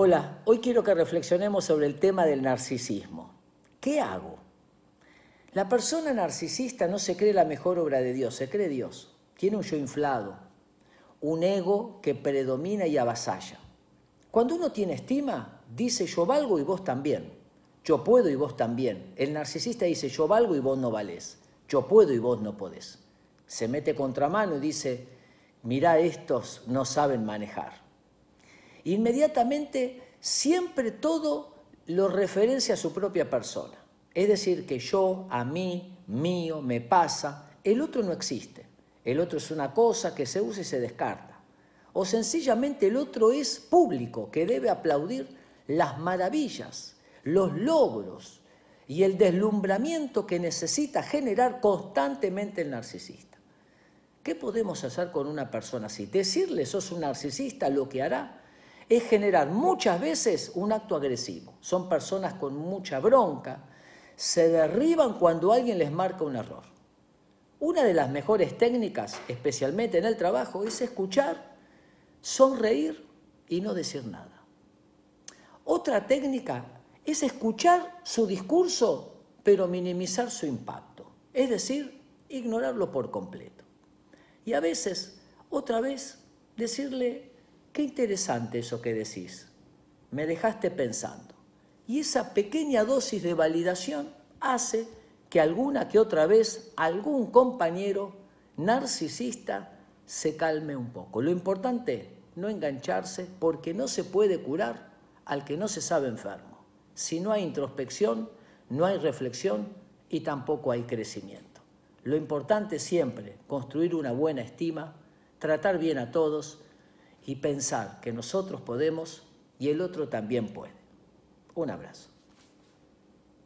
Hola, hoy quiero que reflexionemos sobre el tema del narcisismo. ¿Qué hago? La persona narcisista no se cree la mejor obra de Dios, se cree Dios. Tiene un yo inflado, un ego que predomina y avasalla. Cuando uno tiene estima, dice yo valgo y vos también. Yo puedo y vos también. El narcisista dice yo valgo y vos no valés. Yo puedo y vos no podés. Se mete contramano y dice, mirá, estos no saben manejar inmediatamente siempre todo lo referencia a su propia persona. Es decir, que yo, a mí, mío, me pasa, el otro no existe. El otro es una cosa que se usa y se descarta. O sencillamente el otro es público, que debe aplaudir las maravillas, los logros y el deslumbramiento que necesita generar constantemente el narcisista. ¿Qué podemos hacer con una persona así? Decirle, sos un narcisista, lo que hará es generar muchas veces un acto agresivo. Son personas con mucha bronca, se derriban cuando alguien les marca un error. Una de las mejores técnicas, especialmente en el trabajo, es escuchar, sonreír y no decir nada. Otra técnica es escuchar su discurso, pero minimizar su impacto, es decir, ignorarlo por completo. Y a veces, otra vez, decirle, Qué interesante eso que decís. Me dejaste pensando. Y esa pequeña dosis de validación hace que alguna que otra vez algún compañero narcisista se calme un poco. Lo importante, no engancharse porque no se puede curar al que no se sabe enfermo. Si no hay introspección, no hay reflexión y tampoco hay crecimiento. Lo importante siempre, construir una buena estima, tratar bien a todos, y pensar que nosotros podemos y el otro también puede. Un abrazo.